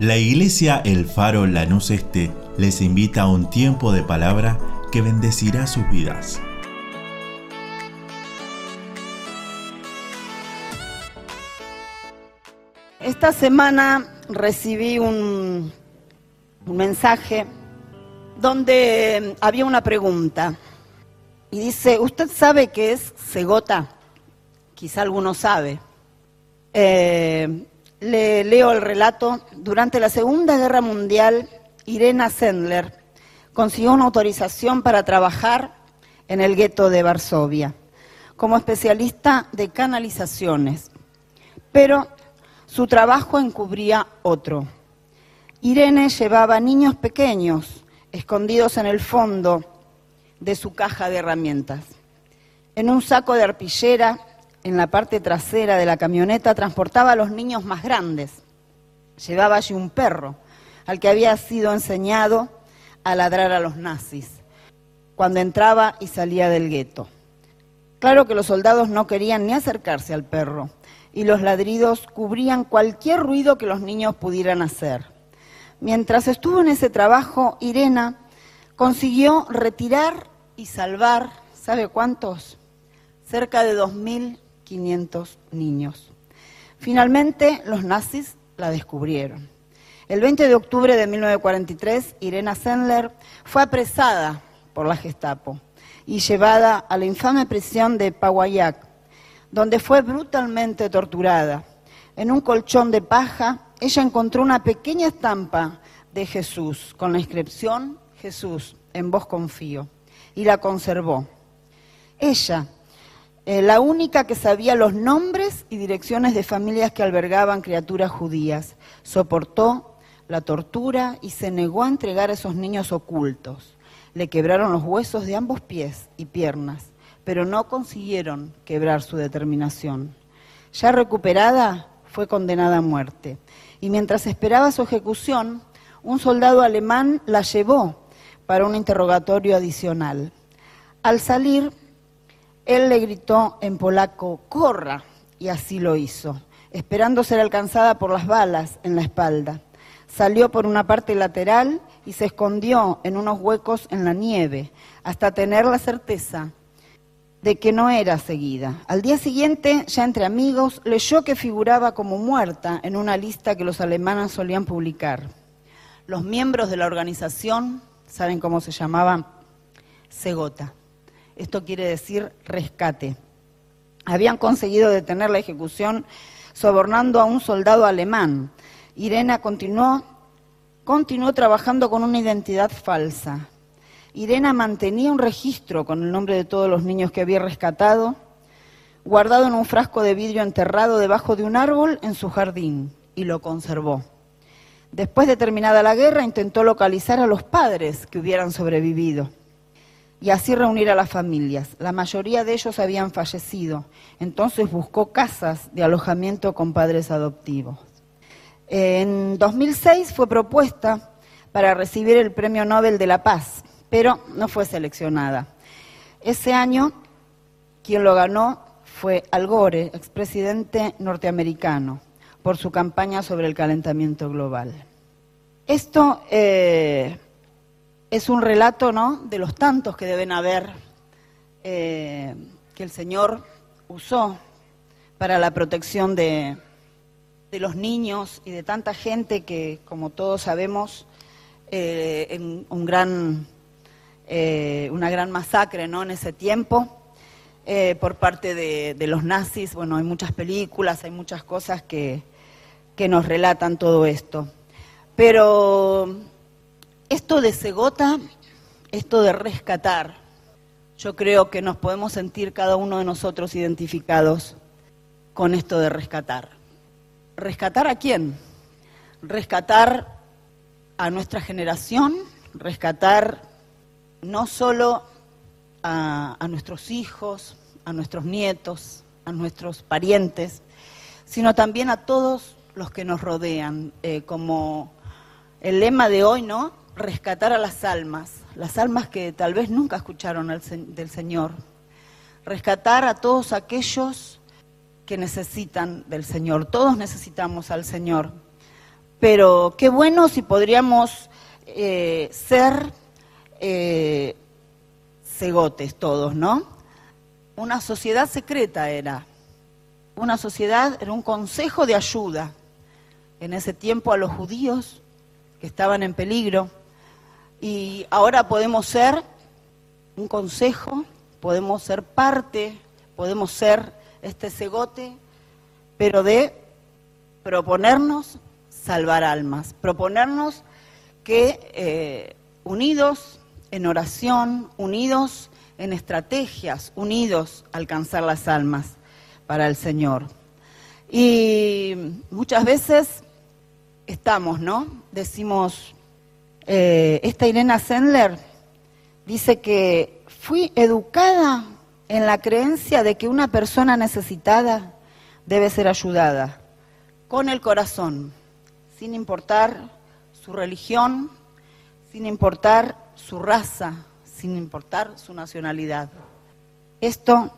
La iglesia El Faro Lanús Este les invita a un tiempo de palabra que bendecirá sus vidas. Esta semana recibí un, un mensaje donde había una pregunta y dice, ¿usted sabe qué es cegota? Quizá alguno sabe. Eh, le leo el relato. Durante la Segunda Guerra Mundial, Irena Sendler consiguió una autorización para trabajar en el gueto de Varsovia como especialista de canalizaciones, pero su trabajo encubría otro. Irene llevaba niños pequeños escondidos en el fondo de su caja de herramientas. En un saco de arpillera en la parte trasera de la camioneta transportaba a los niños más grandes. Llevaba allí un perro al que había sido enseñado a ladrar a los nazis cuando entraba y salía del gueto. Claro que los soldados no querían ni acercarse al perro y los ladridos cubrían cualquier ruido que los niños pudieran hacer. Mientras estuvo en ese trabajo, Irena consiguió retirar y salvar, ¿sabe cuántos? Cerca de 2.000 500 niños. Finalmente, los nazis la descubrieron. El 20 de octubre de 1943, Irena Sendler fue apresada por la Gestapo y llevada a la infame prisión de Pawayak, donde fue brutalmente torturada. En un colchón de paja, ella encontró una pequeña estampa de Jesús con la inscripción Jesús, en vos confío, y la conservó. Ella, eh, la única que sabía los nombres y direcciones de familias que albergaban criaturas judías. Soportó la tortura y se negó a entregar a esos niños ocultos. Le quebraron los huesos de ambos pies y piernas, pero no consiguieron quebrar su determinación. Ya recuperada, fue condenada a muerte. Y mientras esperaba su ejecución, un soldado alemán la llevó para un interrogatorio adicional. Al salir, él le gritó en polaco, corra, y así lo hizo, esperando ser alcanzada por las balas en la espalda. Salió por una parte lateral y se escondió en unos huecos en la nieve, hasta tener la certeza de que no era seguida. Al día siguiente, ya entre amigos, leyó que figuraba como muerta en una lista que los alemanes solían publicar. Los miembros de la organización, ¿saben cómo se llamaban? Segota. Esto quiere decir rescate. Habían conseguido detener la ejecución sobornando a un soldado alemán. Irena continuó, trabajando con una identidad falsa. Irena mantenía un registro con el nombre de todos los niños que había rescatado, guardado en un frasco de vidrio enterrado debajo de un árbol en su jardín, y lo conservó. Después de terminada la guerra, intentó localizar a los padres que hubieran sobrevivido y así reunir a las familias. La mayoría de ellos habían fallecido, entonces buscó casas de alojamiento con padres adoptivos. En 2006 fue propuesta para recibir el Premio Nobel de la Paz, pero no fue seleccionada. Ese año quien lo ganó fue Al Gore, expresidente norteamericano, por su campaña sobre el calentamiento global. Esto eh, es un relato ¿no? de los tantos que deben haber eh, que el Señor usó para la protección de, los niños y de tanta gente que, como todos sabemos, eh, en un gran, eh, una gran masacre ¿no? en ese tiempo por parte de, de, los nazis. Bueno, hay muchas películas, hay muchas cosas que, que nos relatan todo esto. Pero esto de Segota, esto de rescatar, yo creo que nos podemos sentir cada uno de nosotros identificados con esto de rescatar. ¿Rescatar a quién? Rescatar a nuestra generación, rescatar no solo a, nuestros hijos, a nuestros nietos, a nuestros parientes, sino también a todos los que nos rodean, eh, como el lema de hoy, ¿no? Rescatar a las almas, las almas que tal vez nunca escucharon del Señor, rescatar a todos aquellos que necesitan del Señor, todos necesitamos al Señor, pero qué bueno si podríamos eh, ser eh, cegotes todos, ¿no? Una sociedad secreta era, una sociedad, era un consejo de ayuda. En ese tiempo a los judíos que estaban en peligro y ahora podemos ser un consejo, podemos ser parte, podemos ser este cegote, pero de proponernos salvar almas, proponernos que eh, unidos en oración, unidos en estrategias, unidos alcanzar las almas para el Señor. Y muchas veces estamos, ¿no? Decimos, eh, esta Irena Sendler dice que fui educada en la creencia de que una persona necesitada debe ser ayudada con el corazón, sin importar su religión, sin importar su raza, sin importar su nacionalidad. Esto,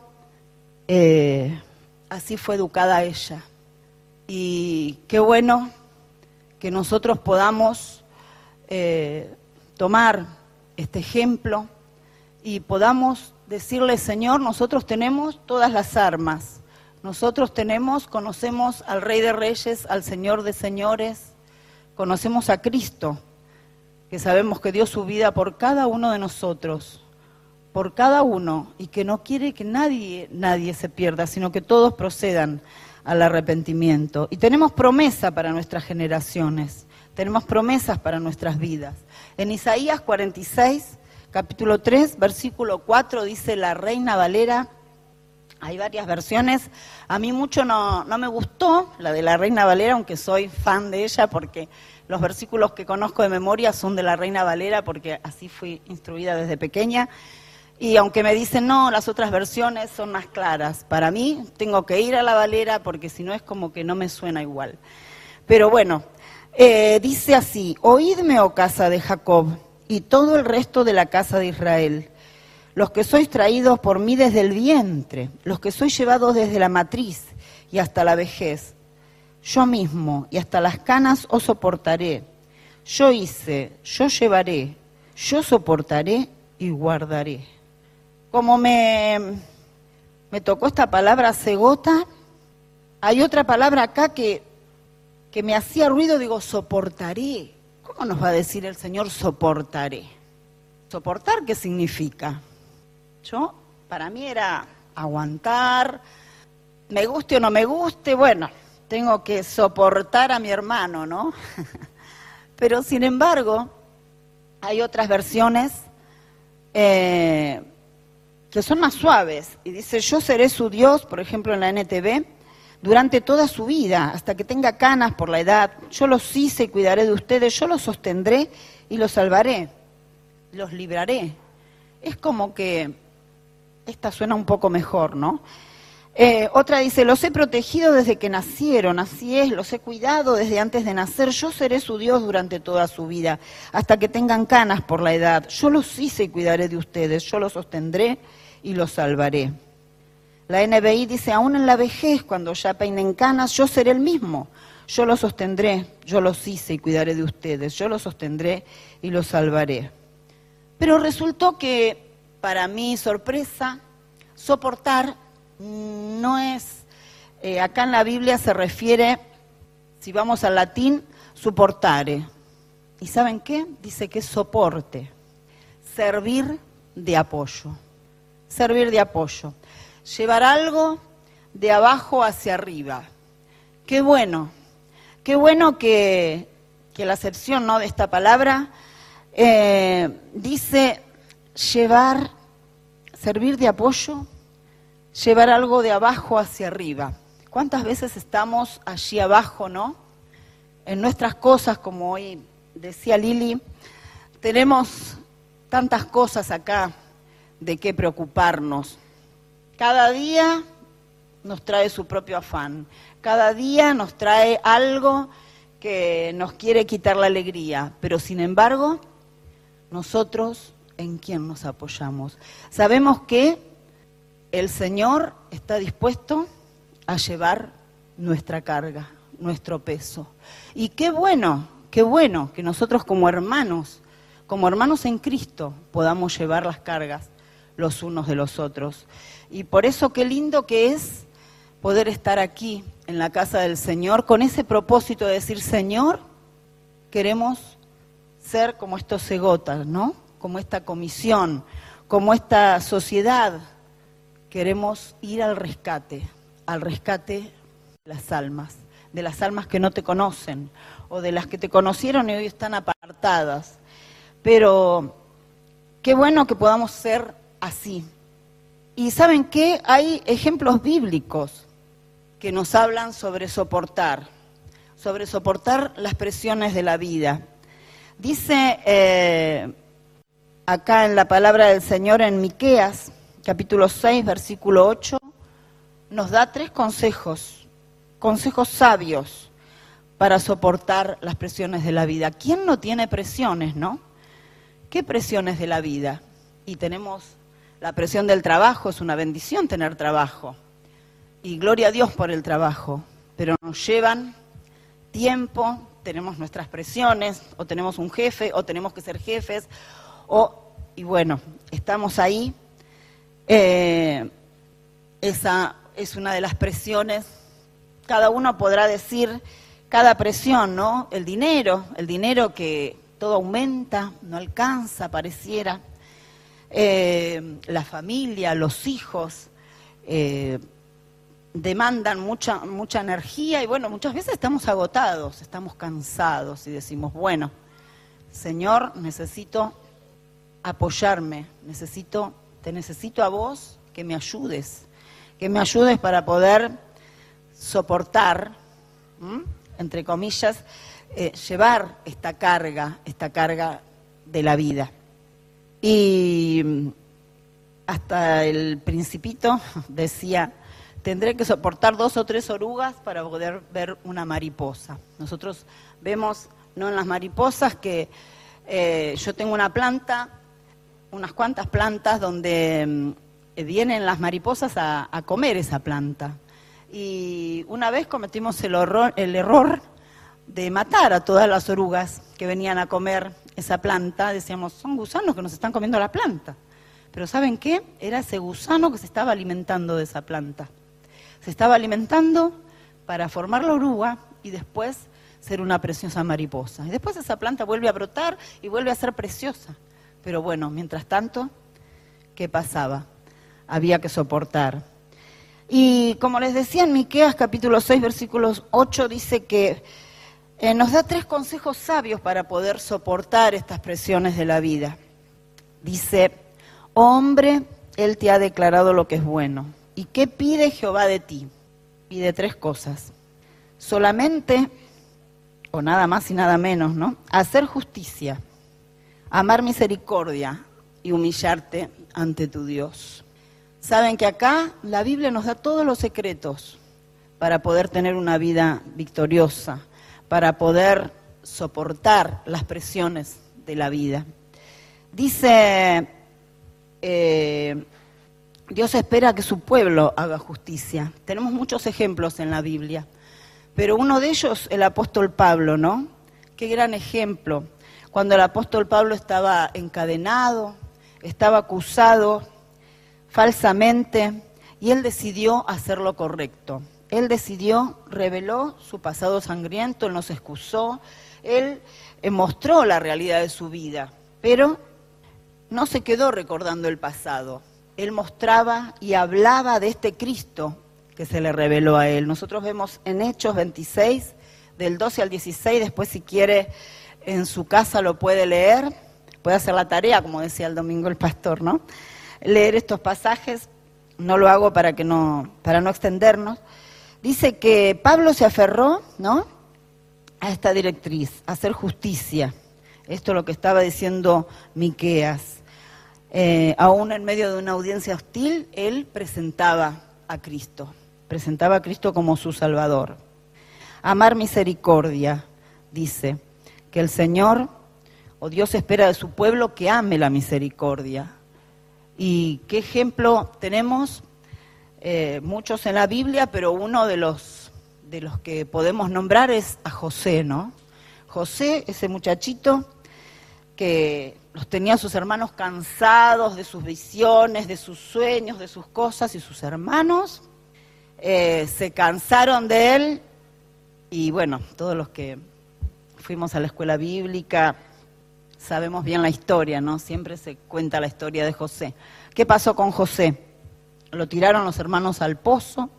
eh, así fue educada ella. Y qué bueno que nosotros podamos eh, tomar este ejemplo y podamos decirle, Señor, nosotros tenemos todas las armas. Nosotros tenemos, conocemos al Rey de Reyes, al Señor de Señores, conocemos a Cristo, que sabemos que dio su vida por cada uno de nosotros, por cada uno, y que no quiere que nadie, nadie se pierda, sino que todos procedan al arrepentimiento. Y tenemos promesa para nuestras generaciones, tenemos promesas para nuestras vidas. En Isaías 46, capítulo 3, versículo 4, dice la Reina Valera, hay varias versiones, a mí mucho no, me gustó la de la Reina Valera, aunque soy fan de ella porque los versículos que conozco de memoria son de la Reina Valera porque así fui instruida desde pequeña. Y aunque me dicen, no, las otras versiones son más claras, para mí tengo que ir a la Valera porque si no es como que no me suena igual. Pero bueno, eh, dice así, oídme, oh casa de Jacob, y todo el resto de la casa de Israel, los que sois traídos por mí desde el vientre, los que sois llevados desde la matriz y hasta la vejez. Yo mismo y hasta las canas os soportaré. Yo hice, yo llevaré, yo soportaré y guardaré. Como me, me tocó esta palabra cegota, hay otra palabra acá que que me hacía ruido, digo, soportaré. ¿Cómo nos va a decir el Señor soportaré? ¿Soportar qué significa? Yo, para mí era aguantar, me guste o no me guste, bueno, tengo que soportar a mi hermano, ¿no? Pero sin embargo, hay otras versiones eh, que son más suaves. Y dice, yo seré su Dios, por ejemplo en la NTV, durante toda su vida, hasta que tenga canas por la edad. Yo los hice y cuidaré de ustedes, yo los sostendré y los salvaré, los libraré. Es como que esta suena un poco mejor, ¿no? Eh, otra dice, los he protegido desde que nacieron, así es, los he cuidado desde antes de nacer, yo seré su Dios durante toda su vida, hasta que tengan canas por la edad. Yo los hice y cuidaré de ustedes, yo los sostendré y los salvaré. La NBI dice, aún en la vejez, cuando ya peinen canas, yo seré el mismo. Yo los sostendré, yo los hice y cuidaré de ustedes, yo los sostendré y los salvaré. Pero resultó que, para mi sorpresa, soportar no es, eh, acá en la Biblia se refiere, si vamos al latín, soportare. ¿Y saben qué? Dice que es soporte, servir de apoyo, servir de apoyo llevar algo de abajo hacia arriba. Qué bueno, qué bueno que, la acepción ¿no? de esta palabra eh, dice llevar, servir de apoyo, llevar algo de abajo hacia arriba. ¿Cuántas veces estamos allí abajo, no? En nuestras cosas, como hoy decía Lili, tenemos tantas cosas acá de qué preocuparnos. Cada día nos trae su propio afán. Cada día nos trae algo que nos quiere quitar la alegría. Pero sin embargo, nosotros en quién nos apoyamos. Sabemos que el Señor está dispuesto a llevar nuestra carga, nuestro peso. Y qué bueno, qué bueno que nosotros como hermanos, como hermanos en Cristo, podamos llevar las cargas los unos de los otros. Y por eso qué lindo que es poder estar aquí en la casa del Señor con ese propósito de decir, Señor, queremos ser como estos cegotas, ¿no? Como esta comisión, como esta sociedad. Queremos ir al rescate, al rescate de las almas, de las almas que no te conocen o de las que te conocieron y hoy están apartadas. Pero qué bueno que podamos ser así. Y saben qué, hay ejemplos bíblicos que nos hablan sobre soportar, sobre soportar las presiones de la vida. Dice eh, acá en la palabra del Señor en Miqueas, capítulo 6, versículo 8, nos da tres consejos, consejos sabios para soportar las presiones de la vida. ¿Quién no tiene presiones, no? ¿Qué presiones de la vida? Y tenemos la presión del trabajo, es una bendición tener trabajo. Y gloria a Dios por el trabajo, pero nos llevan tiempo, tenemos nuestras presiones, o tenemos un jefe, o tenemos que ser jefes, o, y bueno, estamos ahí. Eh, esa es una de las presiones. Cada uno podrá decir cada presión, ¿no? El dinero, el dinero que todo aumenta, no alcanza, pareciera. Eh, la familia, los hijos, eh, demandan mucha, mucha energía y bueno, muchas veces estamos agotados, estamos cansados y decimos, bueno, Señor, necesito apoyarme, necesito, te necesito a vos que me ayudes, que me ayudes para poder soportar, entre comillas, eh, llevar esta carga, esta carga de la vida. Y hasta el principito decía, tendré que soportar dos o tres orugas para poder ver una mariposa. Nosotros vemos, no en las mariposas, que eh, yo tengo una planta, unas cuantas plantas donde mm, vienen las mariposas a, comer esa planta. Y una vez cometimos el, el error de matar a todas las orugas que venían a comer esa planta. Decíamos, son gusanos que nos están comiendo la planta. Pero ¿saben qué? Era ese gusano que se estaba alimentando de esa planta se estaba alimentando para formar la oruga y después ser una preciosa mariposa. Y después esa planta vuelve a brotar y vuelve a ser preciosa. Pero bueno, mientras tanto, ¿qué pasaba? Había que soportar. Y como les decía en Miqueas capítulo 6 versículos 8 dice que eh, nos da tres consejos sabios para poder soportar estas presiones de la vida. Dice, hombre, él te ha declarado lo que es bueno ¿Y qué pide Jehová de ti? Pide tres cosas. Solamente, o nada más y nada menos, ¿no? Hacer justicia, amar misericordia y humillarte ante tu Dios. Saben que acá la Biblia nos da todos los secretos para poder tener una vida victoriosa, para poder soportar las presiones de la vida. Dice eh, Dios espera que su pueblo haga justicia. Tenemos muchos ejemplos en la Biblia, pero uno de ellos, el apóstol Pablo, ¿no? Qué gran ejemplo. Cuando el apóstol Pablo estaba encadenado, estaba acusado falsamente, y él decidió hacer lo correcto. Él decidió, reveló su pasado sangriento, nos excusó, él eh, mostró la realidad de su vida, pero no se quedó recordando el pasado, él mostraba y hablaba de este Cristo que se le reveló a él. Nosotros vemos en Hechos 26, del 12 al 16, después si quiere en su casa lo puede leer, puede hacer la tarea, como decía el domingo el pastor, ¿no? Leer estos pasajes, no lo hago para que no, para no extendernos. Dice que Pablo se aferró, ¿no? A esta directriz, a hacer justicia. Esto es lo que estaba diciendo Miqueas. Eh, aún en medio de una audiencia hostil, él presentaba a Cristo, presentaba a Cristo como su Salvador. Amar misericordia, dice, que el Señor o Dios espera de su pueblo que ame la misericordia. ¿Y qué ejemplo tenemos? Eh, muchos en la Biblia, pero uno de los de los que podemos nombrar es a José, ¿no? José, ese muchachito que los tenía sus hermanos cansados de sus visiones, de sus sueños, de sus cosas, y sus hermanos eh, se cansaron de él. Y bueno, todos los que fuimos a la escuela bíblica sabemos bien la historia, ¿no? Siempre se cuenta la historia de José. ¿Qué pasó con José? Lo tiraron los hermanos al pozo,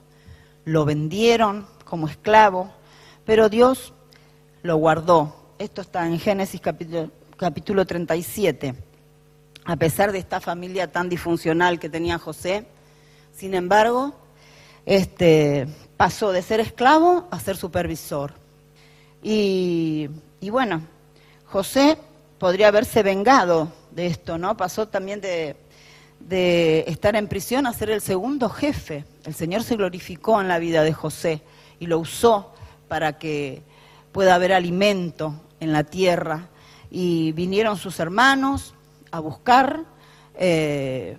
lo vendieron como esclavo, pero Dios lo guardó. Esto está en Génesis capítulo, capítulo 37. A pesar de esta familia tan disfuncional que tenía José, sin embargo, este, pasó de ser esclavo a ser supervisor. Y, y bueno, José podría haberse vengado de esto, ¿no? Pasó también de, de estar en prisión a ser el segundo jefe. El Señor se glorificó en la vida de José y lo usó para que pueda haber alimento en la tierra. Y vinieron sus hermanos a buscar, eh,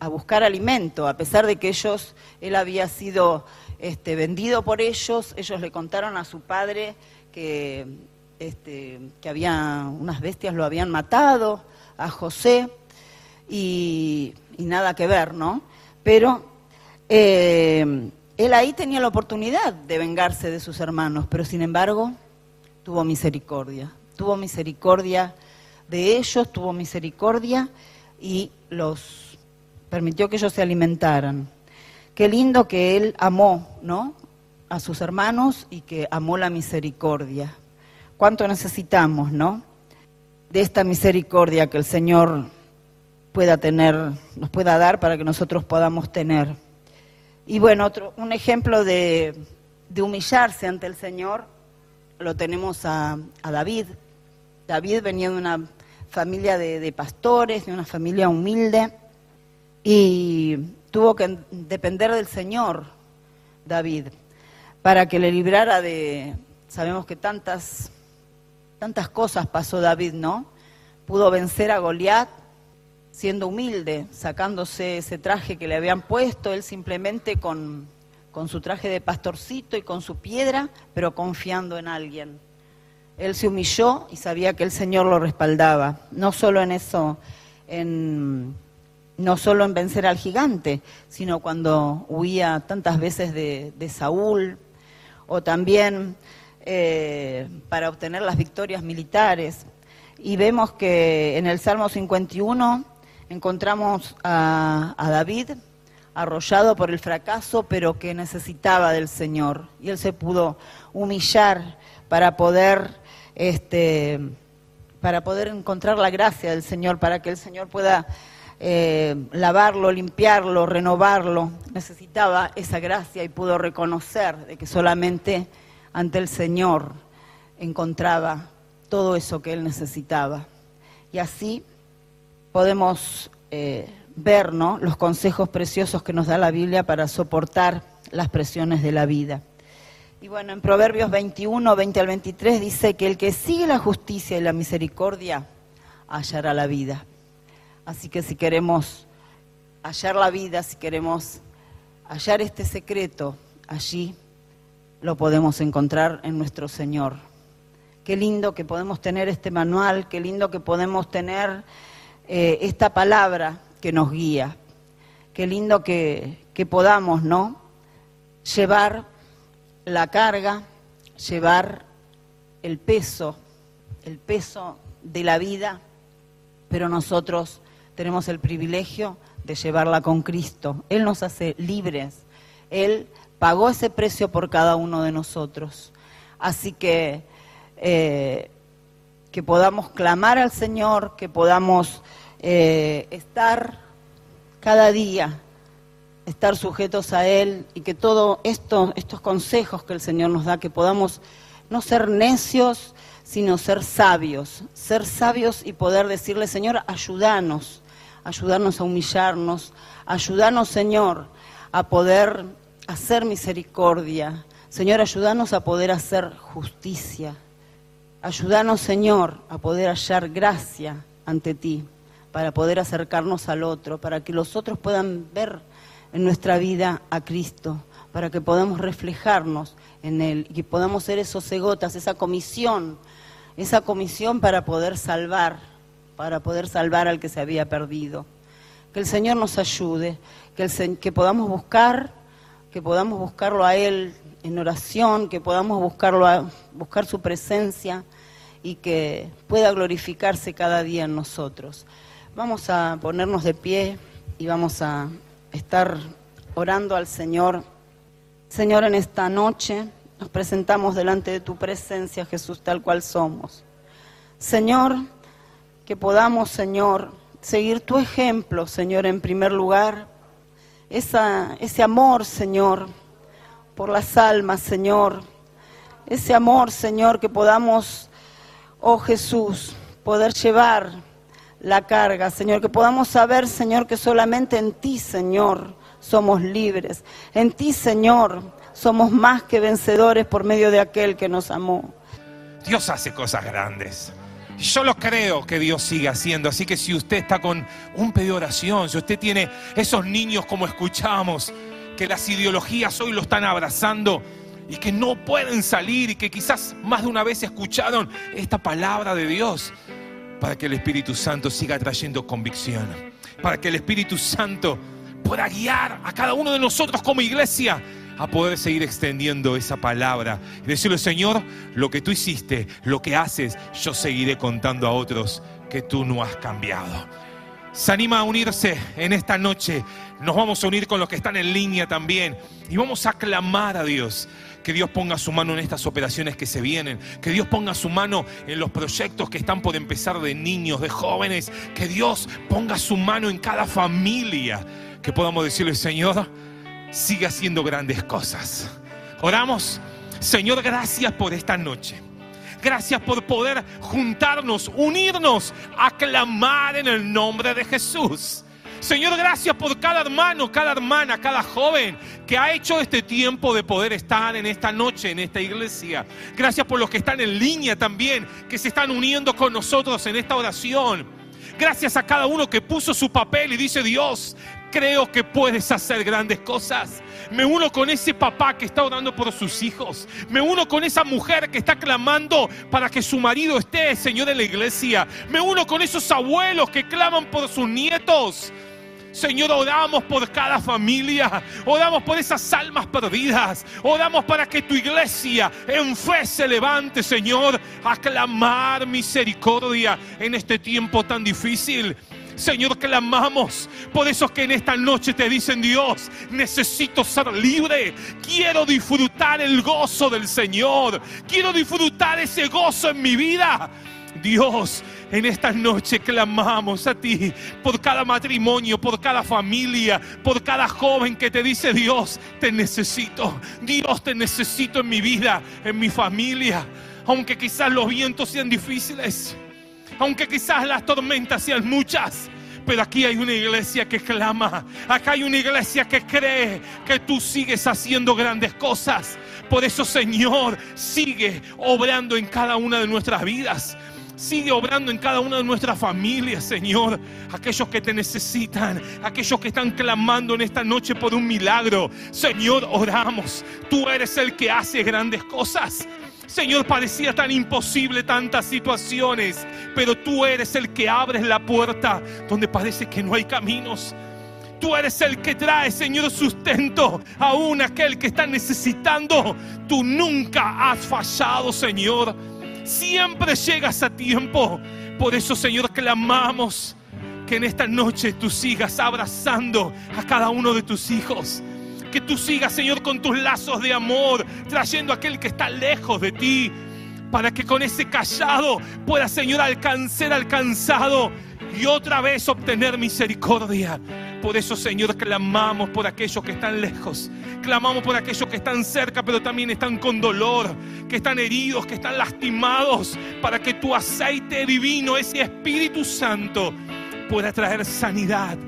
a buscar alimento, a pesar de que ellos, él había sido este, vendido por ellos, ellos le contaron a su padre que, este, que había unas bestias lo habían matado a José y, nada que ver, ¿no? Pero eh, él ahí tenía la oportunidad de vengarse de sus hermanos, pero sin embargo tuvo misericordia, tuvo misericordia de ellos, tuvo misericordia y los permitió que ellos se alimentaran. Qué lindo que él amó, ¿no? A sus hermanos y que amó la misericordia. ¿Cuánto necesitamos, no? De esta misericordia que el Señor pueda tener, nos pueda dar para que nosotros podamos tener. Y bueno, otro, un ejemplo de, humillarse ante el Señor lo tenemos a, David. David venía de una familia de, de, pastores, de una familia humilde, y tuvo que depender del Señor, David, para que le librara de, sabemos que tantas, tantas cosas pasó David, ¿no? Pudo vencer a Goliat, siendo humilde, sacándose ese traje que le habían puesto, él simplemente con, con su traje de pastorcito y con su piedra, pero confiando en alguien. Él se humilló y sabía que el Señor lo respaldaba, no solo en eso, en, no solo en vencer al gigante, sino cuando huía tantas veces de, Saúl, o también eh, para obtener las victorias militares. Y vemos que en el Salmo 51 encontramos a, David arrollado por el fracaso, pero que necesitaba del Señor. Y él se pudo humillar para poder, este, para poder encontrar la gracia del Señor, para que el Señor pueda eh, lavarlo, limpiarlo, renovarlo. Necesitaba esa gracia y pudo reconocer de que solamente ante el Señor encontraba todo eso que él necesitaba. Y así podemos eh, ver los consejos preciosos que nos da la Biblia para soportar las presiones de la vida. Y bueno, en Proverbios 21, 20 al 23 dice que el que sigue la justicia y la misericordia hallará la vida. Así que si queremos hallar la vida, si queremos hallar este secreto, allí lo podemos encontrar en nuestro Señor. Qué lindo que podemos tener este manual, qué lindo que podemos tener eh, esta palabra que nos guía. Qué lindo que, podamos, ¿no? Llevar la carga, llevar el peso, el peso de la vida, pero nosotros tenemos el privilegio de llevarla con Cristo. Él nos hace libres. Él pagó ese precio por cada uno de nosotros. Así que eh, que podamos clamar al Señor, que podamos eh, estar cada día, estar sujetos a Él y que todos esto, estos consejos que el Señor nos da, que podamos no ser necios, sino ser sabios, ser sabios y poder decirle, Señor, ayúdanos, ayudarnos a humillarnos, ayúdanos, Señor, a poder hacer misericordia, Señor, ayúdanos a poder hacer justicia. Ayúdanos, Señor, a poder hallar gracia ante ti, para poder acercarnos al otro, para que los otros puedan ver en nuestra vida a Cristo, para que podamos reflejarnos en Él y que podamos ser esos cegotas, esa comisión, esa comisión para poder salvar, para poder salvar al que se había perdido. Que el Señor nos ayude, que, que podamos buscar, que podamos buscarlo a Él en oración, que podamos buscarlo a, buscar su presencia y que pueda glorificarse cada día en nosotros. Vamos a ponernos de pie y vamos a estar orando al Señor. Señor, en esta noche nos presentamos delante de tu presencia, Jesús, tal cual somos. Señor, que podamos, Señor, seguir tu ejemplo, Señor, en primer lugar. Ese amor, Señor, por las almas, Señor. Ese amor, Señor, que podamos, oh Jesús, poder llevar la carga, Señor. Que podamos saber, Señor, que solamente en ti, Señor, somos libres. En ti, Señor, somos más que vencedores por medio de aquel que nos amó. Dios hace cosas grandes. Yo lo creo que Dios sigue haciendo. Así que si usted está con un pedido de oración, si usted tiene esos niños como escuchamos, que las ideologías hoy lo están abrazando y que no pueden salir y que quizás más de una vez escucharon esta palabra de Dios, para que el Espíritu Santo siga trayendo convicción, para que el Espíritu Santo pueda guiar a cada uno de nosotros como iglesia a poder seguir extendiendo esa palabra y decirle, Señor, lo que tú hiciste, lo que haces, yo seguiré contando a otros que tú no has cambiado. Se anima a unirse en esta noche. Nos vamos a unir con los que están en línea también. Y vamos a clamar a Dios. Que Dios ponga su mano en estas operaciones que se vienen. Que Dios ponga su mano en los proyectos que están por empezar de niños, de jóvenes. Que Dios ponga su mano en cada familia. Que podamos decirle, Señor, sigue haciendo grandes cosas. Oramos. Señor, gracias por esta noche. Gracias por poder juntarnos, unirnos, aclamar en el nombre de Jesús. Señor, gracias por cada hermano, cada hermana, cada joven que ha hecho este tiempo de poder estar en esta noche, en esta iglesia. Gracias por los que están en línea también, que se están uniendo con nosotros en esta oración. Gracias a cada uno que puso su papel y dice, Dios, creo que puedes hacer grandes cosas. Me uno con ese papá que está orando por sus hijos. Me uno con esa mujer que está clamando para que su marido esté, Señor, en la iglesia. Me uno con esos abuelos que claman por sus nietos. Señor, oramos por cada familia, oramos por esas almas perdidas, oramos para que tu iglesia en fe se levante, Señor, a clamar misericordia en este tiempo tan difícil. Señor, clamamos por esos que en esta noche te dicen, Dios, necesito ser libre. Quiero disfrutar el gozo del Señor. Quiero disfrutar ese gozo en mi vida. Dios, en esta noche clamamos a ti por cada matrimonio, por cada familia, por cada joven que te dice, Dios, te necesito. Dios, te necesito en mi vida, en mi familia. Aunque quizás los vientos sean difíciles aunque quizás las tormentas sean muchas. Pero aquí hay una iglesia que clama. Acá hay una iglesia que cree que tú sigues haciendo grandes cosas. Por eso, Señor, sigue obrando en cada una de nuestras vidas. Sigue obrando en cada una de nuestras familias, Señor. Aquellos que te necesitan, aquellos que están clamando en esta noche por un milagro. Señor, oramos. Tú eres el que hace grandes cosas. Señor, parecía tan imposible tantas situaciones, pero tú eres el que abres la puerta donde parece que no hay caminos. Tú eres el que trae, Señor, sustento aún aquel que está necesitando. Tú nunca has fallado, Señor. Siempre llegas a tiempo. Por eso, Señor, clamamos que en esta noche tú sigas abrazando a cada uno de tus hijos que tú sigas, Señor, con tus lazos de amor, trayendo a aquel que está lejos de ti, para que con ese callado pueda, Señor, alcanzar alcanzado y otra vez obtener misericordia. Por eso, Señor, clamamos por aquellos que están lejos. Clamamos por aquellos que están cerca, pero también están con dolor, que están heridos, que están lastimados, para que tu aceite divino, ese Espíritu Santo, pueda traer sanidad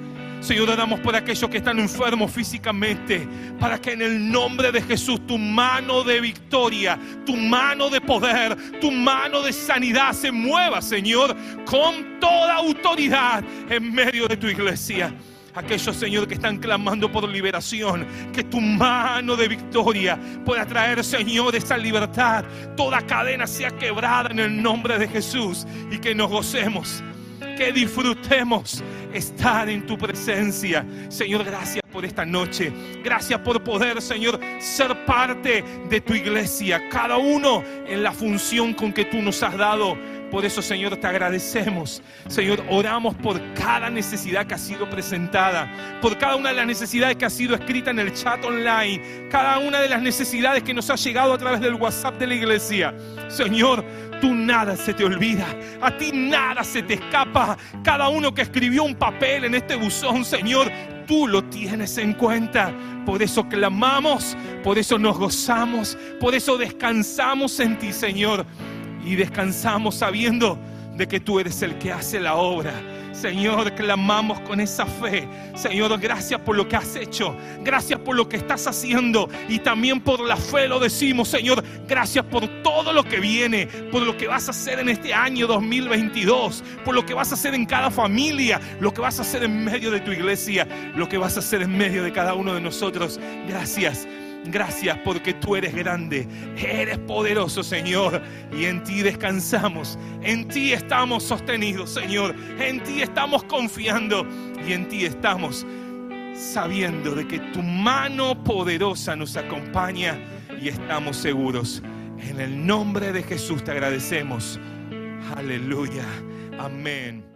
Señor, oramos por aquellos que están enfermos físicamente, para que en el nombre de Jesús tu mano de victoria, tu mano de poder, tu mano de sanidad se mueva, Señor, con toda autoridad en medio de tu iglesia. aquellos, Señor, que están clamando por liberación, que tu mano de victoria pueda traer, Señor, esa libertad. Toda cadena sea quebrada en el nombre de Jesús y que nos gocemos que disfrutemos estar en tu presencia. Señor, gracias por esta noche. Gracias por poder, Señor, ser parte de tu iglesia. Cada uno en la función con que tú nos has dado. Por eso, Señor, te agradecemos. Señor, oramos por cada necesidad que ha sido presentada, por cada una de las necesidades que ha sido escrita en el chat online, cada una de las necesidades que nos ha llegado a través del WhatsApp de la iglesia. Señor, tú nada se te olvida, a ti nada se te escapa. Cada uno que escribió un papel en este buzón, Señor, tú lo tienes en cuenta. Por eso clamamos, por eso nos gozamos, por eso descansamos en ti, Señor y descansamos sabiendo de que tú eres el que hace la obra. Señor, clamamos con esa fe. Señor, gracias por lo que has hecho. Gracias por lo que estás haciendo. Y también por la fe lo decimos, Señor. Gracias por todo lo que viene. Por lo que vas a hacer en este año 2022. Por lo que vas a hacer en cada familia. Lo que vas a hacer en medio de tu iglesia. Lo que vas a hacer en medio de cada uno de nosotros. Gracias. Gracias porque tú eres grande, eres poderoso, Señor, y en ti descansamos, en ti estamos sostenidos, Señor, en ti estamos confiando y en ti estamos sabiendo de que tu mano poderosa nos acompaña y estamos seguros. En el nombre de Jesús te agradecemos. Aleluya. Amén.